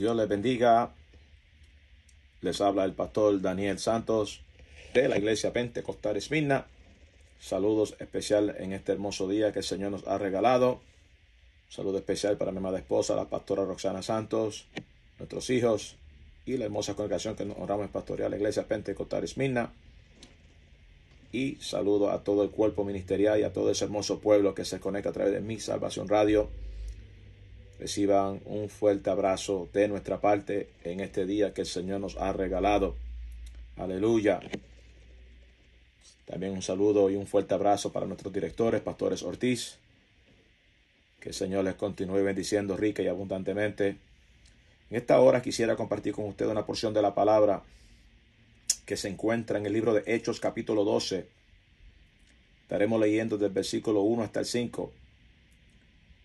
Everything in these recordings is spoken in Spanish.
Dios les bendiga. Les habla el pastor Daniel Santos de la iglesia Pentecostal Esmirna. Saludos especial en este hermoso día que el Señor nos ha regalado. Saludo especial para mi amada esposa, la pastora Roxana Santos, nuestros hijos y la hermosa congregación que nos honramos en pastorear la iglesia Pentecostal Esmirna. Y saludo a todo el cuerpo ministerial y a todo ese hermoso pueblo que se conecta a través de mi Salvación Radio reciban un fuerte abrazo de nuestra parte en este día que el Señor nos ha regalado. Aleluya. También un saludo y un fuerte abrazo para nuestros directores, pastores Ortiz. Que el Señor les continúe bendiciendo rica y abundantemente. En esta hora quisiera compartir con ustedes una porción de la palabra que se encuentra en el libro de Hechos capítulo 12. Estaremos leyendo del versículo 1 hasta el 5.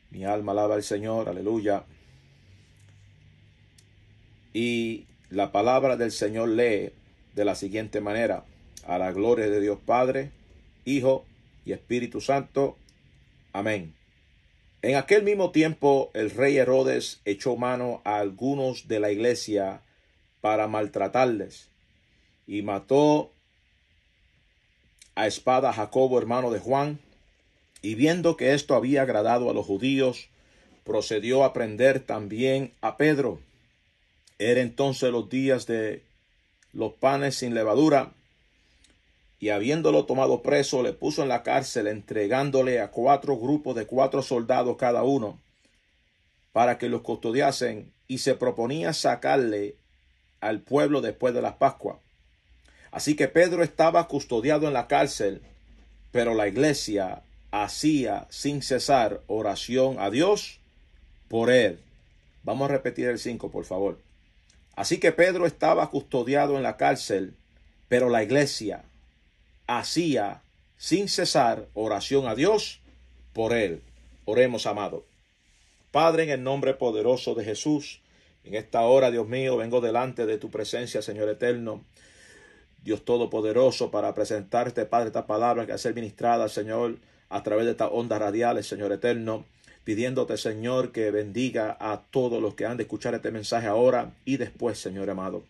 Mi alma alaba al Señor, aleluya. Y la palabra del Señor lee de la siguiente manera, a la gloria de Dios Padre, Hijo y Espíritu Santo. Amén. En aquel mismo tiempo el rey Herodes echó mano a algunos de la iglesia para maltratarles y mató a espada a Jacobo, hermano de Juan, y viendo que esto había agradado a los judíos, procedió a prender también a Pedro. Era entonces los días de los panes sin levadura, y habiéndolo tomado preso, le puso en la cárcel, entregándole a cuatro grupos de cuatro soldados cada uno, para que los custodiasen, y se proponía sacarle al pueblo después de la Pascua. Así que Pedro estaba custodiado en la cárcel, pero la iglesia hacía sin cesar oración a Dios por él. Vamos a repetir el 5, por favor. Así que Pedro estaba custodiado en la cárcel, pero la iglesia hacía sin cesar oración a Dios por él. Oremos, amado. Padre, en el nombre poderoso de Jesús, en esta hora, Dios mío, vengo delante de tu presencia, Señor eterno. Dios Todopoderoso, para presentarte, Padre, esta palabra que ha ser ministrada, Señor, a través de estas ondas radiales, Señor eterno, pidiéndote, Señor, que bendiga a todos los que han de escuchar este mensaje ahora y después, Señor amado.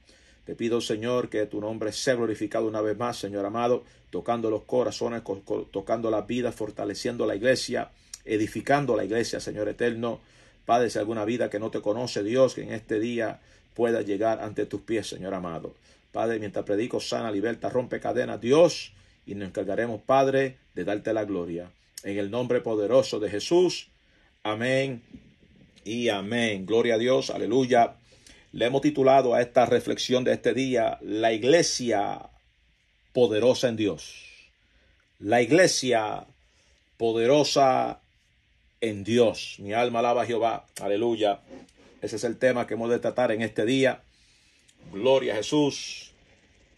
Te pido, Señor, que tu nombre sea glorificado una vez más, Señor amado, tocando los corazones, tocando la vida, fortaleciendo la iglesia, edificando la iglesia, Señor eterno. Padre, si alguna vida que no te conoce, Dios, que en este día pueda llegar ante tus pies, Señor amado. Padre, mientras predico sana, libertad, rompe cadenas, Dios, y nos encargaremos, Padre, de darte la gloria. En el nombre poderoso de Jesús. Amén y amén. Gloria a Dios, aleluya. Le hemos titulado a esta reflexión de este día, La iglesia poderosa en Dios. La iglesia poderosa en Dios. Mi alma alaba a Jehová. Aleluya. Ese es el tema que hemos de tratar en este día. Gloria a Jesús.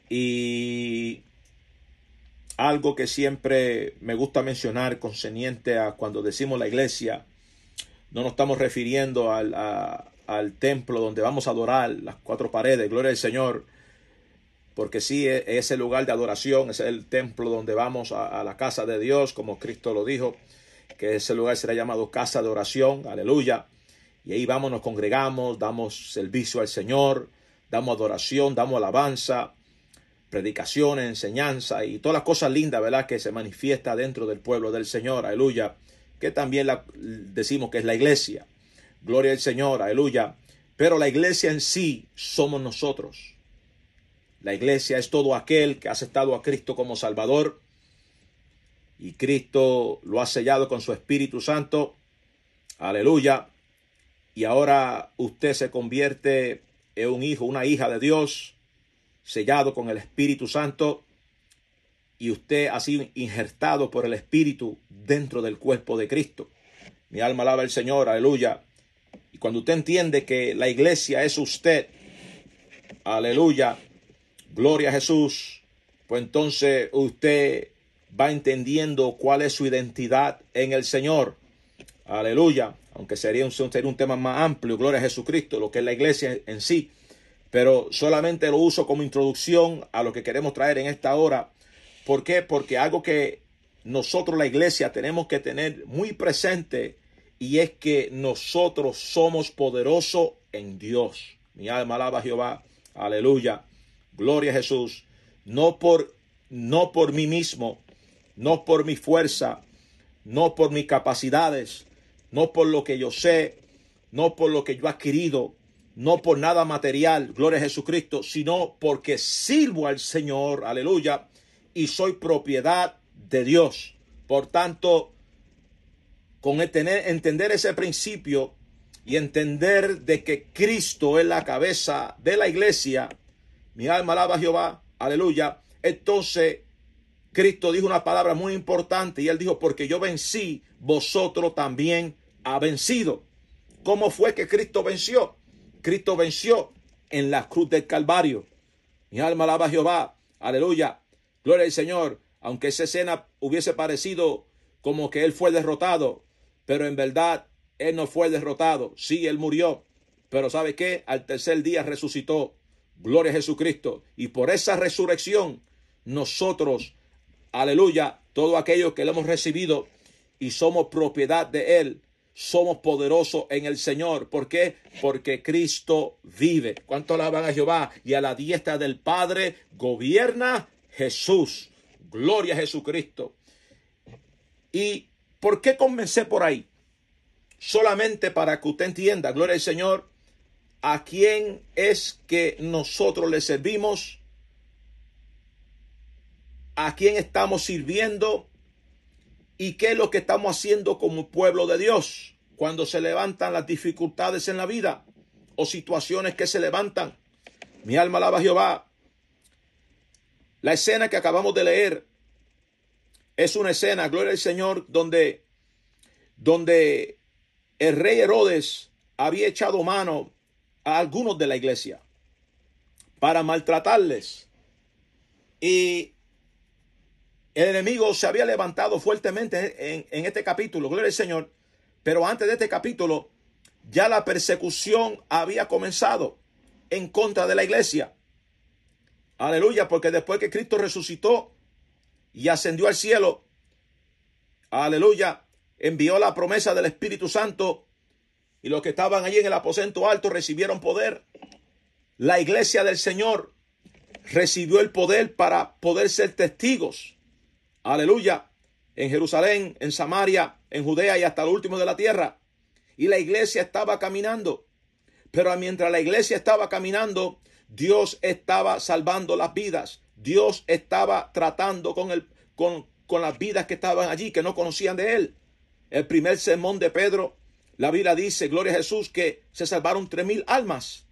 Y algo que siempre me gusta mencionar concerniente a cuando decimos la iglesia, no nos estamos refiriendo al, al templo donde vamos a adorar las cuatro paredes, gloria al Señor, porque sí, es ese lugar de adoración, es el templo donde vamos a, a la casa de Dios, como Cristo lo dijo, que ese lugar será llamado casa de oración, aleluya. Y ahí vamos, nos congregamos, damos servicio al Señor, damos adoración, damos alabanza, predicaciones, enseñanza y todas las cosas lindas, ¿verdad? Que se manifiesta dentro del pueblo del Señor, aleluya. Que también la, decimos que es la iglesia. Gloria al Señor, aleluya. Pero la iglesia en sí somos nosotros. La iglesia es todo aquel que ha aceptado a Cristo como Salvador y Cristo lo ha sellado con su Espíritu Santo. Aleluya. Y ahora usted se convierte en un hijo, una hija de Dios sellado con el Espíritu Santo y usted ha sido injertado por el Espíritu dentro del cuerpo de Cristo. Mi alma alaba al Señor, aleluya. Y cuando usted entiende que la iglesia es usted, aleluya, gloria a Jesús, pues entonces usted va entendiendo cuál es su identidad en el Señor. Aleluya. Aunque sería un, sería un tema más amplio, gloria a Jesucristo, lo que es la iglesia en sí pero solamente lo uso como introducción a lo que queremos traer en esta hora. ¿Por qué? Porque algo que nosotros la iglesia tenemos que tener muy presente y es que nosotros somos poderosos en Dios. Mi alma alaba a Jehová. Aleluya. Gloria a Jesús. No por, no por mí mismo, no por mi fuerza, no por mis capacidades, no por lo que yo sé, no por lo que yo he adquirido, no por nada material, gloria a Jesucristo, sino porque sirvo al Señor, aleluya, y soy propiedad de Dios. Por tanto, con entender ese principio y entender de que Cristo es la cabeza de la iglesia, mi alma alaba a Jehová, aleluya, entonces Cristo dijo una palabra muy importante y él dijo, porque yo vencí, vosotros también ha vencido. ¿Cómo fue que Cristo venció? Cristo venció en la cruz del Calvario. Mi alma alaba a Jehová, aleluya, gloria al Señor, aunque esa escena hubiese parecido como que él fue derrotado, pero en verdad él no fue derrotado. Sí, él murió, pero ¿sabe qué? Al tercer día resucitó. Gloria a Jesucristo. Y por esa resurrección, nosotros, aleluya, todo aquello que le hemos recibido y somos propiedad de Él, somos poderosos en el Señor. ¿Por qué? Porque Cristo vive. ¿Cuánto alaban a Jehová? Y a la diestra del Padre gobierna Jesús. Gloria a Jesucristo. ¿Y por qué comencé por ahí? Solamente para que usted entienda, gloria al Señor, a quién es que nosotros le servimos, a quién estamos sirviendo y qué es lo que estamos haciendo como pueblo de Dios cuando se levantan las dificultades en la vida o situaciones que se levantan. Mi alma alaba a Jehová. La escena que acabamos de leer es una escena, gloria al Señor, donde, donde el rey Herodes había echado mano a algunos de la iglesia para maltratarles. Y el enemigo se había levantado fuertemente en, este capítulo, gloria al Señor. Pero antes de este capítulo, ya la persecución había comenzado en contra de la iglesia. Aleluya, porque después que Cristo resucitó y ascendió al cielo, aleluya, envió la promesa del Espíritu Santo y los que estaban allí en el aposento alto recibieron poder. La iglesia del Señor recibió el poder para poder ser testigos. Aleluya. En Jerusalén, en Samaria, en Judea y hasta el último de la tierra. Y la iglesia estaba caminando. Pero mientras la iglesia estaba caminando, Dios estaba salvando las vidas. Dios estaba tratando con, el, con, con las vidas que estaban allí, que no conocían de Él. El primer sermón de Pedro la Biblia dice, gloria a Jesús, que se salvaron tres mil almas.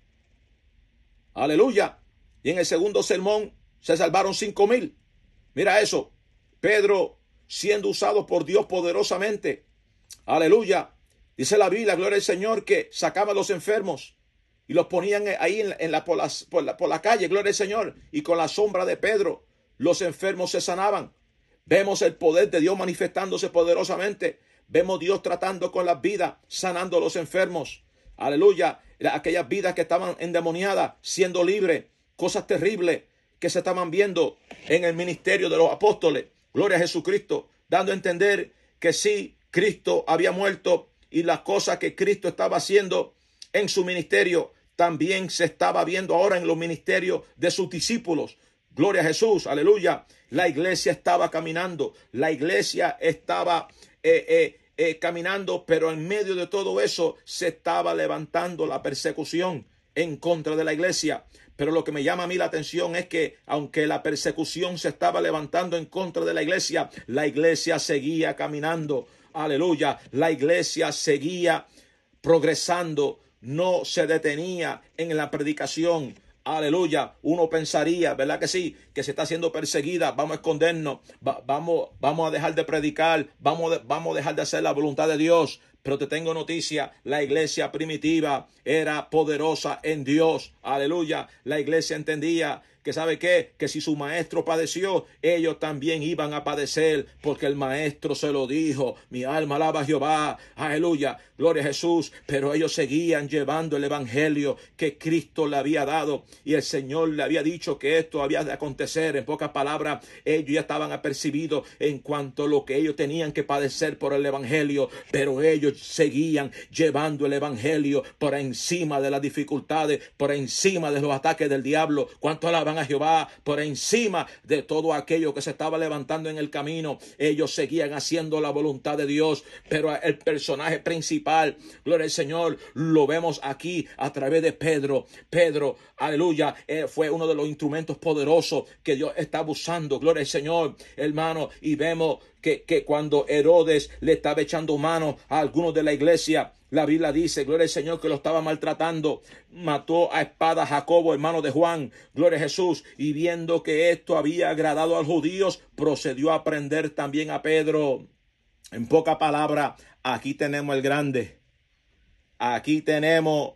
Aleluya. Y en el segundo sermón se salvaron cinco mil. Mira eso. Pedro siendo usado por Dios poderosamente. Aleluya. Dice la Biblia, gloria al Señor, que sacaba a los enfermos y los ponían ahí en, la, por, la, por la calle, gloria al Señor. Y con la sombra de Pedro, los enfermos se sanaban. Vemos el poder de Dios manifestándose poderosamente. Vemos Dios tratando con las vidas, sanando a los enfermos. Aleluya. Aquellas vidas que estaban endemoniadas, siendo libres. Cosas terribles que se estaban viendo en el ministerio de los apóstoles. Gloria a Jesucristo. Dando a entender que sí, Cristo había muerto y las cosas que Cristo estaba haciendo en su ministerio también se estaba viendo ahora en los ministerios de sus discípulos. Gloria a Jesús, aleluya. La iglesia estaba caminando, la iglesia estaba eh, eh, eh, caminando, pero en medio de todo eso se estaba levantando la persecución en contra de la iglesia. Pero lo que me llama a mí la atención es que aunque la persecución se estaba levantando en contra de la iglesia, la iglesia seguía caminando. Aleluya. La iglesia seguía progresando, no se detenía en la predicación, Aleluya. Uno pensaría, ¿verdad que sí? Que se está siendo perseguida. Vamos a escondernos. vamos, vamos a dejar de predicar. Vamos, vamos a dejar de hacer la voluntad de Dios. Pero te tengo noticia. La iglesia primitiva era poderosa en Dios. Aleluya. La iglesia entendía que sabe qué, que si su maestro padeció, ellos también iban a padecer, porque el maestro se lo dijo. Mi alma alaba a Jehová, aleluya, gloria a Jesús. Pero ellos seguían llevando el evangelio que Cristo le había dado y el Señor le había dicho que esto había de acontecer. En pocas palabras, ellos ya estaban apercibidos en cuanto a lo que ellos tenían que padecer por el evangelio, pero ellos seguían llevando el evangelio por encima de las dificultades, por encima de los ataques del diablo. ¿Cuánto alaban a Jehová? Por encima de todo aquello que se estaba levantando en el camino, ellos seguían haciendo la voluntad de Dios, pero el personaje principal, gloria al Señor, lo vemos aquí a través de Pedro. Pedro, aleluya, eh, fue uno de los instrumentos poderosos que Dios está usando, gloria al Señor, hermano, y vemos que, cuando Herodes le estaba echando mano a algunos de la iglesia, la Biblia dice, gloria al Señor, que lo estaba maltratando. Mató a espada a Jacobo, hermano de Juan, gloria a Jesús. Y viendo que esto había agradado a los judíos, procedió a prender también a Pedro. En poca palabra, aquí tenemos el grande. Aquí tenemos,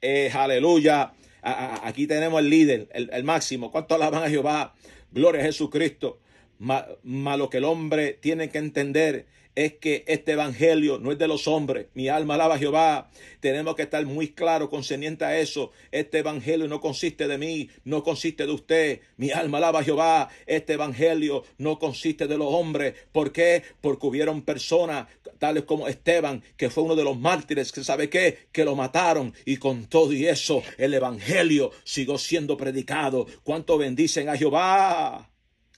eh, aleluya. Aquí tenemos el líder, el, máximo. ¿Cuánto alaban a Jehová? Gloria a Jesucristo. Más lo que el hombre tiene que entender es que este evangelio no es de los hombres. Mi alma alaba a Jehová. Tenemos que estar muy claros concerniente a eso. Este evangelio no consiste de mí, no consiste de usted. Mi alma alaba a Jehová. Este evangelio no consiste de los hombres. ¿Por qué? Porque hubieron personas tales como Esteban, que fue uno de los mártires, que sabe qué, que lo mataron y con todo y eso el evangelio siguió siendo predicado. ¿Cuánto bendicen a Jehová?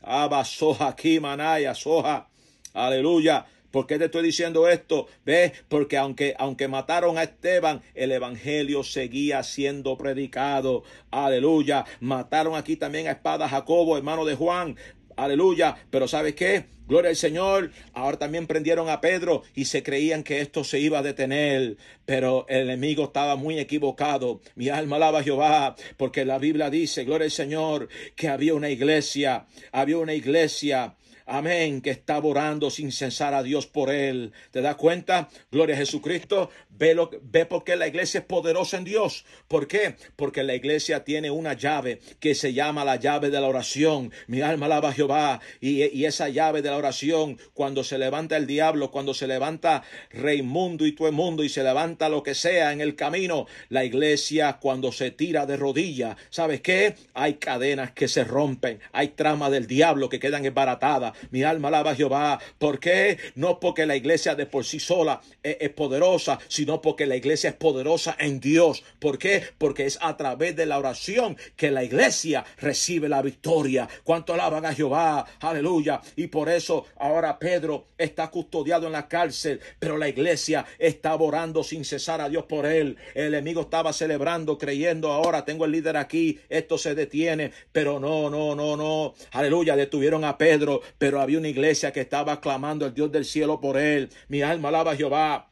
Abba, soja, aquí, manaya, soja. Aleluya. ¿Por qué te estoy diciendo esto? ¿Ves? Porque aunque, aunque mataron a Esteban, el Evangelio seguía siendo predicado. Aleluya. Mataron aquí también a espada Jacobo, hermano de Juan. Aleluya. Pero ¿sabes qué? Gloria al Señor. Ahora también prendieron a Pedro y se creían que esto se iba a detener. Pero el enemigo estaba muy equivocado. Mi alma alaba a Jehová. Porque la Biblia dice, gloria al Señor, que había una iglesia. Había una iglesia amén, que está orando sin cesar a Dios por él. ¿Te das cuenta? Gloria a Jesucristo. Ve, lo, ve por qué la iglesia es poderosa en Dios. ¿Por qué? Porque la iglesia tiene una llave que se llama la llave de la oración. Mi alma alaba a Jehová. Y, y esa llave de la oración, cuando se levanta el diablo, cuando se levanta Reimundo y tu mundo y se levanta lo que sea en el camino, la iglesia cuando se tira de rodillas, ¿sabes qué? Hay cadenas que se rompen, hay tramas del diablo que quedan embaratadas, mi alma alaba a Jehová. ¿Por qué? No porque la iglesia de por sí sola es, poderosa, sino porque la iglesia es poderosa en Dios. ¿Por qué? Porque es a través de la oración que la iglesia recibe la victoria. ¿Cuánto alaban a Jehová? Aleluya. Y por eso ahora Pedro está custodiado en la cárcel, pero la iglesia está orando sin cesar a Dios por él. El enemigo estaba celebrando, creyendo, ahora tengo el líder aquí, esto se detiene, pero no, no, no, no. Aleluya, detuvieron a Pedro, pero había una iglesia que estaba clamando al Dios del cielo por él. Mi alma alaba a Jehová.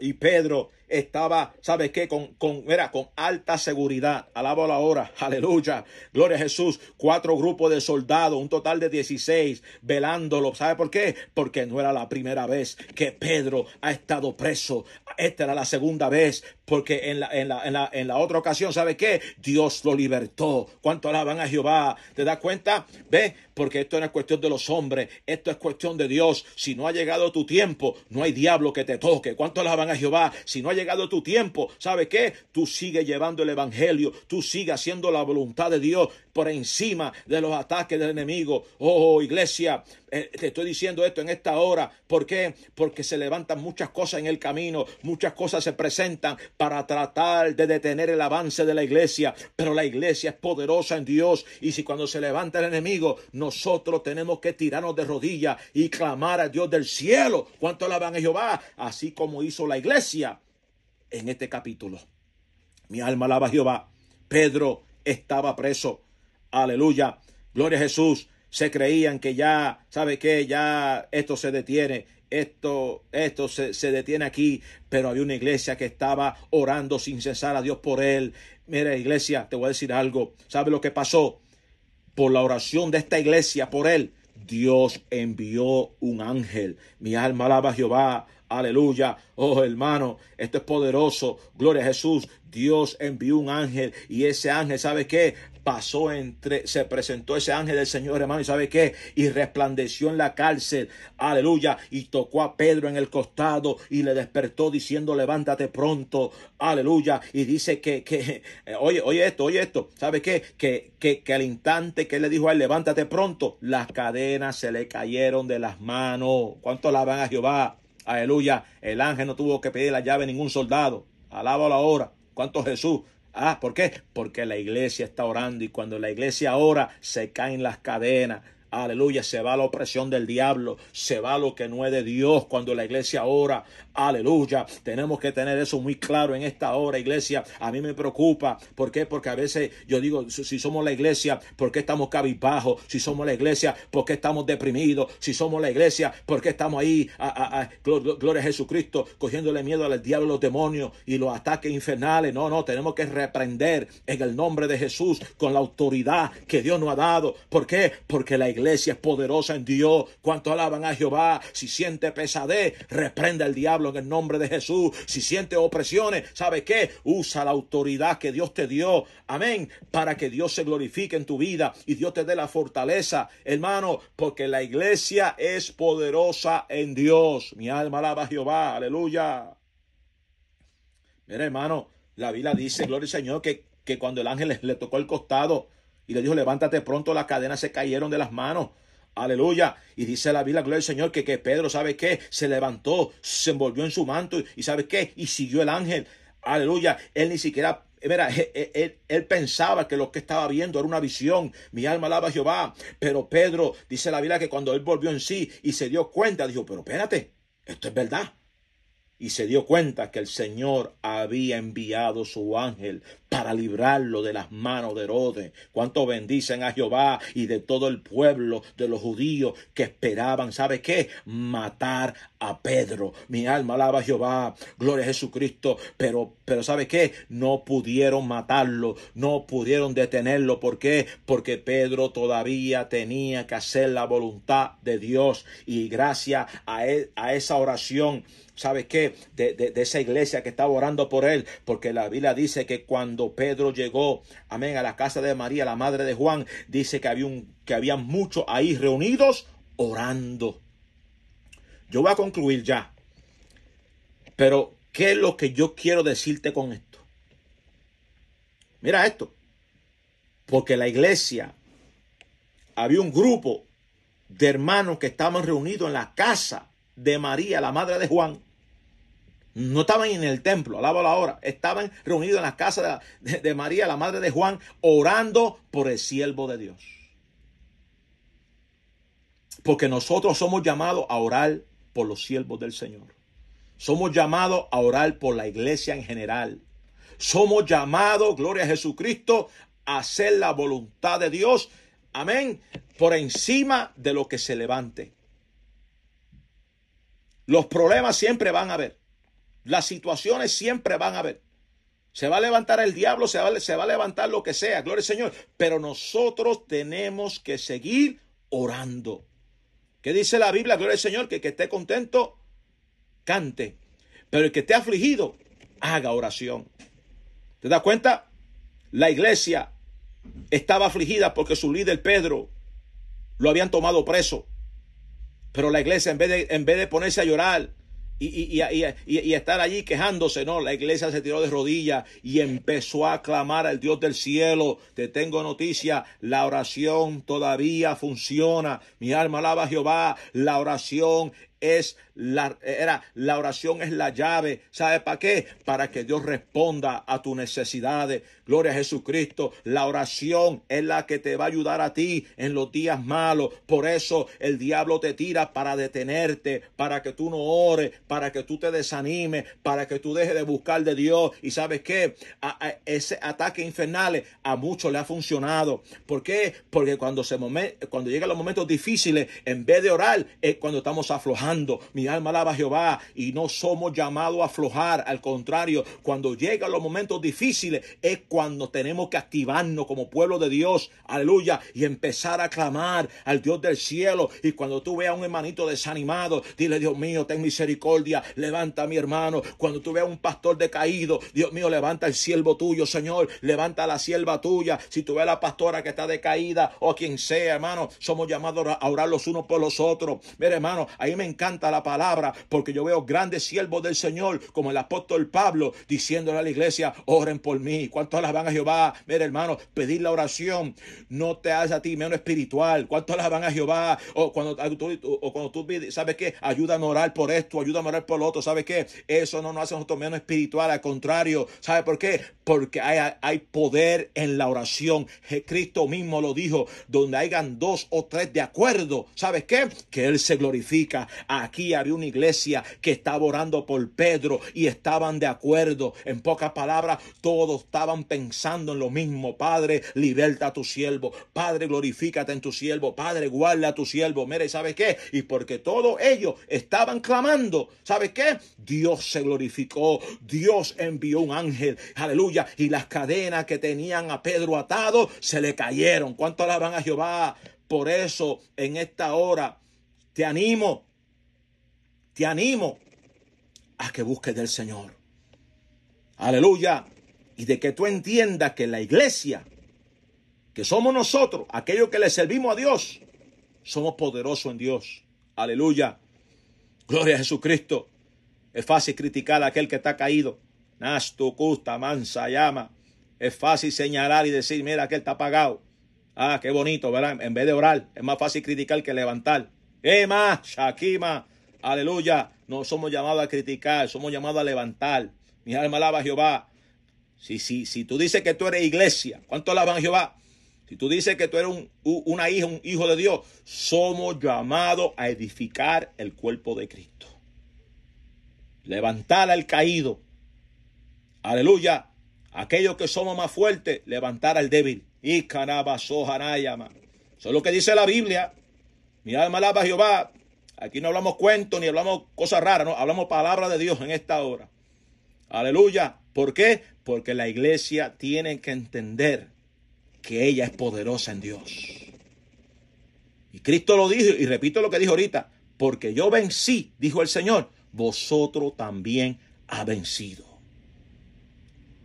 Y Pedro estaba, ¿sabes qué? Con, con, era con alta seguridad. Alaba la hora. Aleluya. Gloria a Jesús. Cuatro grupos de soldados, un total de 16, velándolo. ¿Sabe por qué? Porque no era la primera vez que Pedro ha estado preso. Esta era la segunda vez, porque en la, en la, en la, en la otra ocasión, ¿sabe qué? Dios lo libertó. ¿Cuánto alaban a Jehová? ¿Te das cuenta? ¿Ve? Porque esto no es cuestión de los hombres, esto es cuestión de Dios. Si no ha llegado tu tiempo, no hay diablo que te toque. ¿Cuánto alaban a Jehová? Si no ha llegado tu tiempo, ¿sabe qué? Tú sigue llevando el evangelio, tú sigue haciendo la voluntad de Dios por encima de los ataques del enemigo. Oh, iglesia, eh, te estoy diciendo esto en esta hora. ¿Por qué? Porque se levantan muchas cosas en el camino, muchas cosas se presentan para tratar de detener el avance de la iglesia. Pero la iglesia es poderosa en Dios y si cuando se levanta el enemigo, nosotros tenemos que tirarnos de rodillas y clamar a Dios del cielo. ¿Cuánto alaban a Jehová? Así como hizo la iglesia en este capítulo. Mi alma alaba a Jehová. Pedro estaba preso. Aleluya. Gloria a Jesús. Se creían que ya, ¿sabe qué? Ya esto se detiene. Esto, esto se, se detiene aquí, pero había una iglesia que estaba orando sin cesar a Dios por él. Mira, iglesia, te voy a decir algo. ¿Sabe lo que pasó? Por la oración de esta iglesia por él, Dios envió un ángel. Mi alma alaba a Jehová. Aleluya. Oh hermano, esto es poderoso. Gloria a Jesús. Dios envió un ángel y ese ángel, ¿sabe qué? pasó entre, se presentó ese ángel del Señor, hermano, y sabe qué, y resplandeció en la cárcel, aleluya, y tocó a Pedro en el costado y le despertó diciendo, levántate pronto, aleluya, y dice que, que eh, oye, oye esto, oye esto, ¿sabe qué? Que, que, que al instante que él le dijo a él, levántate pronto, las cadenas se le cayeron de las manos. ¿Cuánto alaban a Jehová? Aleluya. El ángel no tuvo que pedir la llave a ningún soldado. Alaba la hora. ¿Cuánto Jesús? Ah, ¿por qué? Porque la iglesia está orando y cuando la iglesia ora se caen las cadenas. Aleluya, se va la opresión del diablo, se va lo que no es de Dios cuando la iglesia ora. Aleluya, tenemos que tener eso muy claro en esta hora, iglesia. A mí me preocupa, ¿por qué? Porque a veces yo digo, si somos la iglesia, ¿por qué estamos cabizbajos? Si somos la iglesia, ¿por qué estamos deprimidos? Si somos la iglesia, ¿por qué estamos ahí, a, gloria a Jesucristo, cogiéndole miedo al diablo, los demonios y los ataques infernales? No, no, tenemos que reprender en el nombre de Jesús con la autoridad que Dios nos ha dado. ¿Por qué? Porque la iglesia es poderosa en Dios. Cuanto alaban a Jehová, si siente pesadez, reprenda el diablo en el nombre de Jesús. Si siente opresiones, ¿sabe qué? Usa la autoridad que Dios te dio. Amén. Para que Dios se glorifique en tu vida y Dios te dé la fortaleza, hermano, porque la iglesia es poderosa en Dios. Mi alma alaba a Jehová. Aleluya. Mira, hermano, la Biblia dice, gloria al Señor, que, que cuando el ángel le tocó el costado, y le dijo, levántate pronto, las cadenas se cayeron de las manos. Aleluya. Y dice la Biblia, gloria al Señor, que, que Pedro, ¿sabe qué? Se levantó, se envolvió en su manto y ¿sabe qué? Y siguió el ángel. Aleluya. Él ni siquiera Mira, él, él, pensaba que lo que estaba viendo era una visión. Mi alma alaba a Jehová. Pero Pedro, dice la Biblia, que cuando él volvió en sí y se dio cuenta, dijo, pero espérate, esto es verdad y se dio cuenta que el Señor había enviado su ángel para librarlo de las manos de Herodes. Cuánto bendicen a Jehová y de todo el pueblo de los judíos que esperaban, ¿sabe qué? Matar a Pedro. Mi alma alaba a Jehová, gloria a Jesucristo, pero pero ¿sabe qué? No pudieron matarlo, no pudieron detenerlo, ¿por qué? Porque Pedro todavía tenía que hacer la voluntad de Dios y gracias a, a esa oración ¿sabe qué? De, de, esa iglesia que estaba orando por él, porque la Biblia dice que cuando Pedro llegó, amén, a la casa de María, la madre de Juan, dice que había, un, que había muchos ahí reunidos orando. Yo voy a concluir ya. Pero, ¿qué es lo que yo quiero decirte con esto? Mira esto. Porque la iglesia, había un grupo de hermanos que estaban reunidos en la casa de María, la madre de Juan. No estaban en el templo, alaba la hora. Estaban reunidos en la casa de, de María, la madre de Juan, orando por el siervo de Dios. Porque nosotros somos llamados a orar por los siervos del Señor. Somos llamados a orar por la iglesia en general. Somos llamados, gloria a Jesucristo, a hacer la voluntad de Dios. Amén. Por encima de lo que se levante. Los problemas siempre van a haber. Las situaciones siempre van a haber. Se va a levantar el diablo, se va, a levantar lo que sea, gloria al Señor. Pero nosotros tenemos que seguir orando. ¿Qué dice la Biblia? Gloria al Señor, que el que esté contento, cante. Pero el que esté afligido, haga oración. ¿Te das cuenta? La iglesia estaba afligida porque su líder Pedro lo habían tomado preso. Pero la iglesia, en vez de, en vez de ponerse a llorar, y, y, estar allí quejándose. No, la iglesia se tiró de rodillas y empezó a clamar al Dios del cielo. Te tengo noticia, la oración todavía funciona. Mi alma alaba a Jehová. La oración es la, era, la oración es la llave. ¿Sabe para qué? Para que Dios responda a tus necesidades. Gloria a Jesucristo. La oración es la que te va a ayudar a ti en los días malos. Por eso el diablo te tira para detenerte, para que tú no ores, para que tú te desanimes, para que tú dejes de buscar de Dios. Y sabes qué? ese ataque infernal a muchos le ha funcionado. ¿Por qué? Porque cuando, se cuando llegan los momentos difíciles, en vez de orar, es cuando estamos aflojando Mi alma alaba a Jehová y no somos llamados a aflojar. Al contrario, cuando llegan los momentos difíciles es cuando tenemos que activarnos como pueblo de Dios. Aleluya. Y empezar a clamar al Dios del cielo. Y cuando tú veas a un hermanito desanimado, dile, Dios mío, ten misericordia. Levanta a mi hermano. Cuando tú veas a un pastor decaído, Dios mío, levanta el siervo tuyo, Señor. Levanta la sierva tuya. Si tú ves a la pastora que está decaída o quien sea, hermano, somos llamados a orar los unos por los otros. Mira, hermano, ahí me encanta la palabra porque yo veo grandes siervos del Señor, como el apóstol Pablo, diciéndole a la iglesia, oren por mí. ¿Cuántos las van a Jehová? Mira, hermano, pedir la oración no te hace a ti menos espiritual. ¿Cuántos las van a Jehová? O cuando tú, o cuando tú sabes que ayúdame a orar por esto, ayúdame a orar por lo otro, ¿sabes qué? Eso no nos hace nosotros menos espiritual, al contrario. ¿Sabe por qué? Porque hay, hay poder en la oración. Cristo mismo lo dijo, donde hayan dos o tres de acuerdo. ¿Sabes qué? Que Él se glorifica. Aquí había una iglesia que estaba orando por Pedro y estaban de acuerdo. En pocas palabras, todos estaban pensando en lo mismo. Padre, liberta a tu siervo. Padre, glorifícate en tu siervo. Padre, guarda a tu siervo. Mire, ¿sabes qué? Y porque todos ellos estaban clamando, ¿sabes qué? Dios se glorificó. Dios envió un ángel. Aleluya. Y las cadenas que tenían a Pedro atado se le cayeron. ¿Cuánto alaban a Jehová? Por eso, en esta hora, te animo, te animo a que busques del Señor. Aleluya. Y de que tú entiendas que la iglesia, que somos nosotros, aquellos que le servimos a Dios, somos poderosos en Dios. Aleluya. Gloria a Jesucristo. Es fácil criticar a aquel que está caído. Nasto, custa, mansa. Es fácil señalar y decir, mira, aquel está apagado. Ah, qué bonito, ¿verdad? En vez de orar, es más fácil criticar que levantar. Ema, Shakima, aleluya. No somos llamados a criticar, somos llamados a levantar. Mi alma alaba a Jehová. Si, si, si tú dices que tú eres iglesia, ¿cuánto alaban a Jehová? Si tú dices que tú eres un, una hija, un hijo de Dios, somos llamados a edificar el cuerpo de Cristo. Levantar al caído. Aleluya. Aquellos que somos más fuertes, levantar al débil. Y Eso es lo que dice la Biblia. Mi alma alaba a Jehová. Aquí no hablamos cuentos ni hablamos cosas raras, no, hablamos palabra de Dios en esta hora. Aleluya. ¿Por qué? Porque la iglesia tiene que entender que ella es poderosa en Dios. Y Cristo lo dijo, y repito lo que dijo ahorita, porque yo vencí, dijo el Señor, vosotros también ha vencido.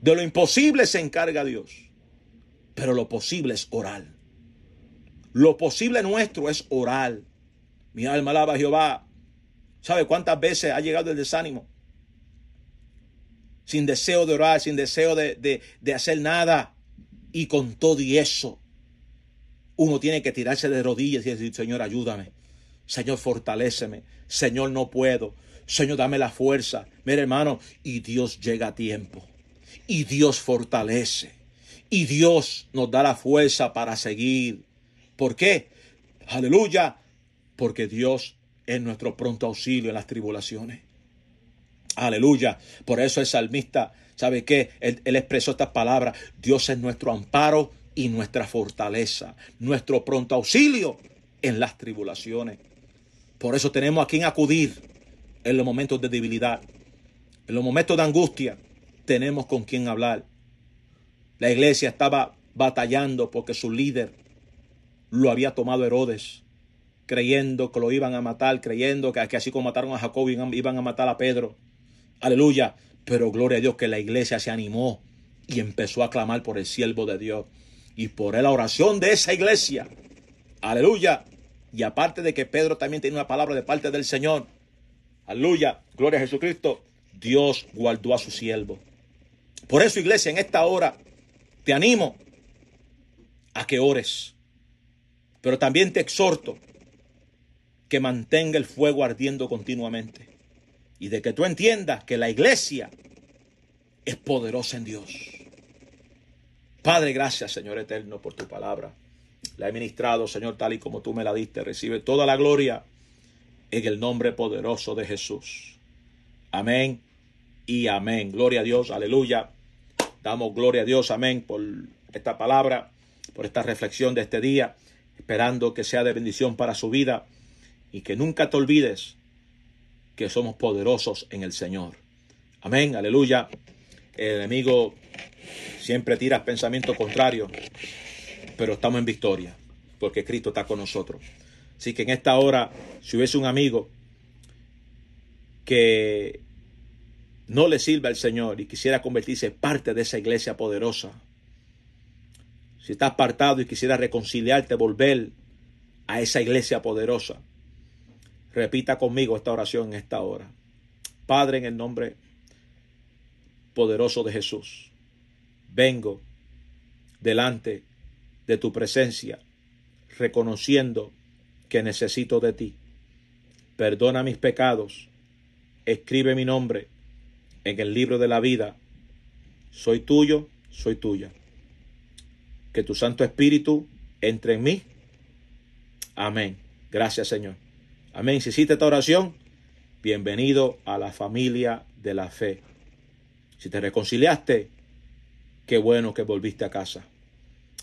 De lo imposible se encarga Dios, pero lo posible es orar. Lo posible nuestro es orar. Mi alma alaba a Jehová. ¿Sabe cuántas veces ha llegado el desánimo? Sin deseo de orar, sin deseo de, de hacer nada. Y con todo y eso, uno tiene que tirarse de rodillas y decir, Señor, ayúdame. Señor, fortaléceme. Señor, no puedo. Señor, dame la fuerza. Mira, hermano, y Dios llega a tiempo. Y Dios fortalece. Y Dios nos da la fuerza para seguir. ¿Por qué? Aleluya. Porque Dios es nuestro pronto auxilio en las tribulaciones. Aleluya. Por eso el salmista ¿Sabe qué? Él, expresó estas palabras. Dios es nuestro amparo y nuestra fortaleza, nuestro pronto auxilio en las tribulaciones. Por eso tenemos a quien acudir en los momentos de debilidad, en los momentos de angustia. Tenemos con quien hablar. La iglesia estaba batallando porque su líder lo había tomado Herodes, creyendo que lo iban a matar, creyendo que, así como mataron a Jacob iban a matar a Pedro. Aleluya. Pero gloria a Dios que la iglesia se animó y empezó a clamar por el siervo de Dios y por la oración de esa iglesia. Aleluya. Y aparte de que Pedro también tiene una palabra de parte del Señor. Aleluya. Gloria a Jesucristo. Dios guardó a su siervo. Por eso, iglesia, en esta hora te animo a que ores. Pero también te exhorto que mantenga el fuego ardiendo continuamente y de que tú entiendas que la iglesia es poderosa en Dios. Padre, gracias Señor eterno por tu palabra. La he ministrado, Señor, tal y como tú me la diste. Recibe toda la gloria en el nombre poderoso de Jesús. Amén y amén. Gloria a Dios, aleluya. Damos gloria a Dios, amén, por esta palabra, por esta reflexión de este día, esperando que sea de bendición para su vida y que nunca te olvides que somos poderosos en el Señor. Amén, aleluya. El enemigo siempre tira pensamientos contrarios, pero estamos en victoria, porque Cristo está con nosotros. Así que en esta hora, si hubiese un amigo que no le sirve al Señor y quisiera convertirse parte de esa iglesia poderosa, si estás apartado y quisiera reconciliarte, volver a esa iglesia poderosa, repita conmigo esta oración en esta hora. Padre, en el nombre poderoso de Jesús, vengo delante de tu presencia, reconociendo que necesito de ti. Perdona mis pecados, escribe mi nombre en el libro de la vida. Soy tuyo, soy tuya. Que tu Santo Espíritu entre en mí. Amén. Gracias, Señor. Amén. Si hiciste esta oración, bienvenido a la familia de la fe. Si te reconciliaste, qué bueno que volviste a casa.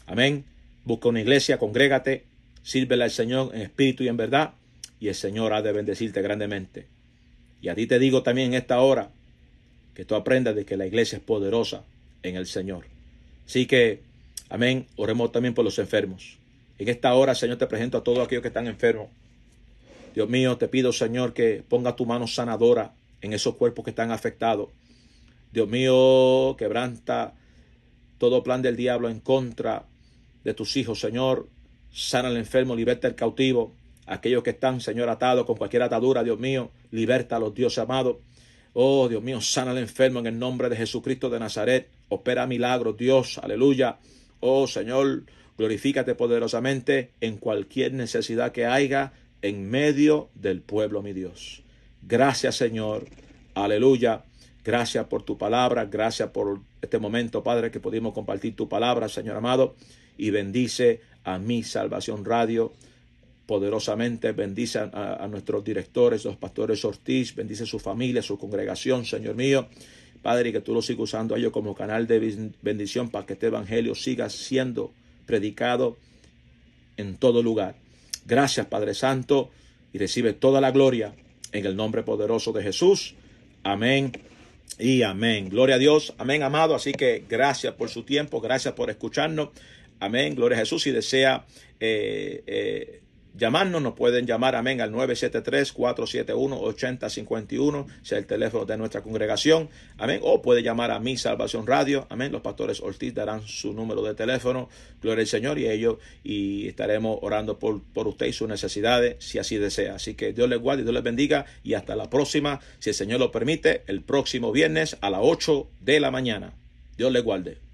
Amén. Busca una iglesia, congrégate, sírvele al Señor en espíritu y en verdad, y el Señor ha de bendecirte grandemente. Y a ti te digo también en esta hora que tú aprendas de que la iglesia es poderosa en el Señor. Así que, amén, oremos también por los enfermos. En esta hora, Señor, te presento a todos aquellos que están enfermos. Dios mío, te pido, Señor, que ponga tu mano sanadora en esos cuerpos que están afectados. Dios mío, quebranta todo plan del diablo en contra de tus hijos, Señor. Sana al enfermo, liberta al cautivo. Aquellos que están, Señor, atados con cualquier atadura, Dios mío, liberta a los Dios amados. Oh, Dios mío, sana al enfermo en el nombre de Jesucristo de Nazaret. Opera milagros, Dios, aleluya. Oh, Señor, glorifícate poderosamente en cualquier necesidad que haya en medio del pueblo, mi Dios. Gracias, Señor. Aleluya. Gracias por tu palabra. Gracias por este momento, Padre, que pudimos compartir tu palabra, Señor amado. Y bendice a mi Salvación Radio poderosamente. Bendice a, nuestros directores, los pastores Ortiz, bendice su familia, su congregación, Señor mío. Padre, que tú lo sigas usando a ellos como canal de bendición para que este evangelio siga siendo predicado en todo lugar. Gracias, Padre Santo, y recibe toda la gloria en el nombre poderoso de Jesús. Amén y amén. Gloria a Dios. Amén, amado. Así que gracias por su tiempo, gracias por escucharnos. Amén. Gloria a Jesús. Si desea eh, eh, llamarnos, nos pueden llamar, amén, al 973-471-8051, sea el teléfono de nuestra congregación, amén, o puede llamar a Mi Salvación Radio, amén, los pastores Ortiz darán su número de teléfono, gloria al Señor y ellos, y estaremos orando por, por usted y sus necesidades, si así desea. Así que Dios les guarde, Dios les bendiga, y hasta la próxima, si el Señor lo permite, el próximo viernes a las 8 de la mañana. Dios les guarde.